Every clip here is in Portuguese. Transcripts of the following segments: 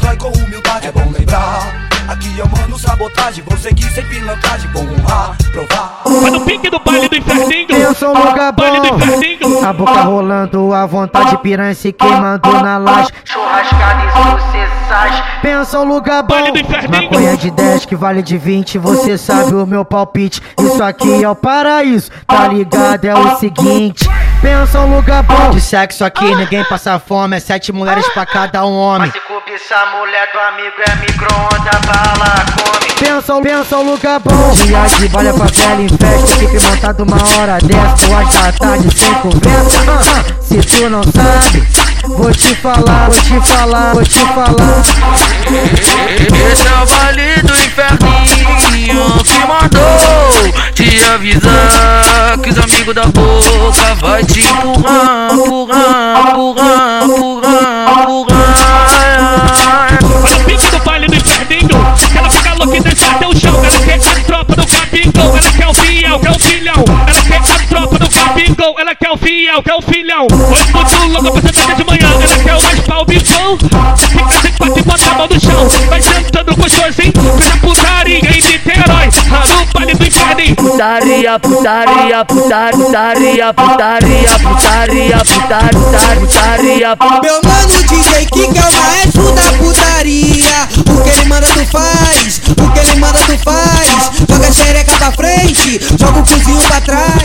constrói com humildade, é bom lembrar. Aqui eu mando sabotagem, vou seguir sem pilantragem, vou honrar, provar. Vai no pique do baile do inferninho. Eu sou um lugar Baile do bom. inferninho. A boca rolando, a vontade piranha se queimando na laje. Churrascada e sucessais. Pensa um lugar bom. Baile do inferninho. Maconha de 10 que vale de 20, você sabe o meu palpite. Isso aqui é o paraíso, tá ligado? É o seguinte. Pensa um lugar bom. De sexo aqui, ninguém passa fome. É sete mulheres pra cada um homem. Mas se cobiçar a mulher do amigo é micro-onda, bala, come. Pensa, pensa um lugar bom. Dia de baile pra velha em festa. Equipe montada uma hora dessa. Duas da tarde sem conversa. Ah, ah, se tu não sabe, vou te falar, vou te falar, vou te falar. Esse é o baile do inferninho que mandou te avisar que os amigos da boca vai te empurrar, empurrar, empurrar, empurrar, Putaria, putaria, putaria, putaria, putaria, putaria, putaria, putaria. Meu mano DJ Kika é o maestro da putaria. O que ele manda tu faz, o que ele manda tu faz. Joga a xereca pra frente, joga o cozinho pra trás.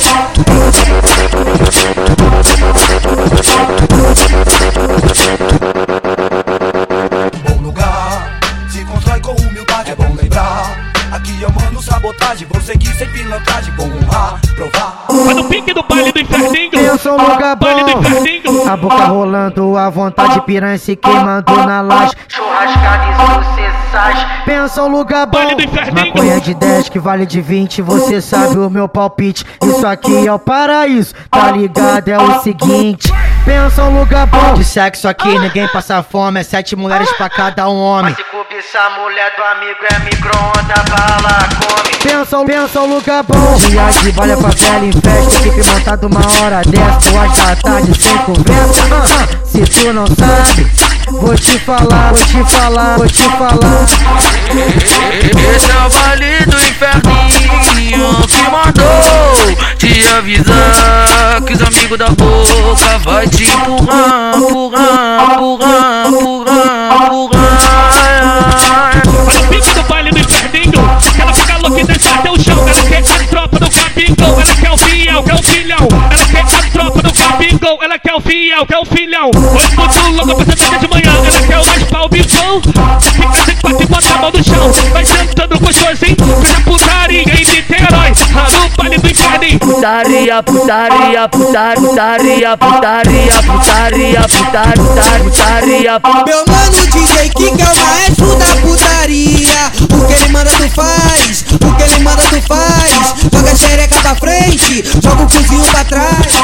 Mando sabotagem, vou seguir sem pilantragem, vou honrar, provar. Vai no pique do baile do inferninho. Pensa um lugar Baile do bom. A boca rolando, a vontade piranha se queimando na laje. Churrascada e sucessais. Pensa um lugar bom. Baile do inferninho. Maconha de 10 que vale de 20, você sabe o meu palpite. Isso aqui é o paraíso, tá ligado? É o seguinte. Pensa um lugar bom. De sexo aqui, ninguém passa fome. É sete mulheres pra cada um homem. Mas se cobiçar a mulher do amigo é micro-onda, bala. Pensa, pensa um lugar bom. Dia de baile pra velha em festa. Equipe montada uma hora dessa. Duas da tarde sem conversa. Ah, ah, se tu não sabe, vou te falar, vou te falar, vou te falar. Esse é o baile do inferninho que mandou te avisar que os amigos da boca vai te empurrar, empurrar, empurrar, empurrar, Ela quer o fiel, quer o filhão. Hoje muito louca pra sentar de manhã. Ela quer o mais pau bicão. Fica sem quatro e bota a mão no chão. Vai sentando gostosinho. Fez a putaria em Niterói. No baile do inferninho. Putaria, putaria, putaria, putaria, putaria, putaria, putaria, putaria. Meu mano DJ Kika é o maestro da putaria. O que ele manda tu faz, o que ele manda tu faz. Joga a xereca pra frente, joga o cozinho pra trás.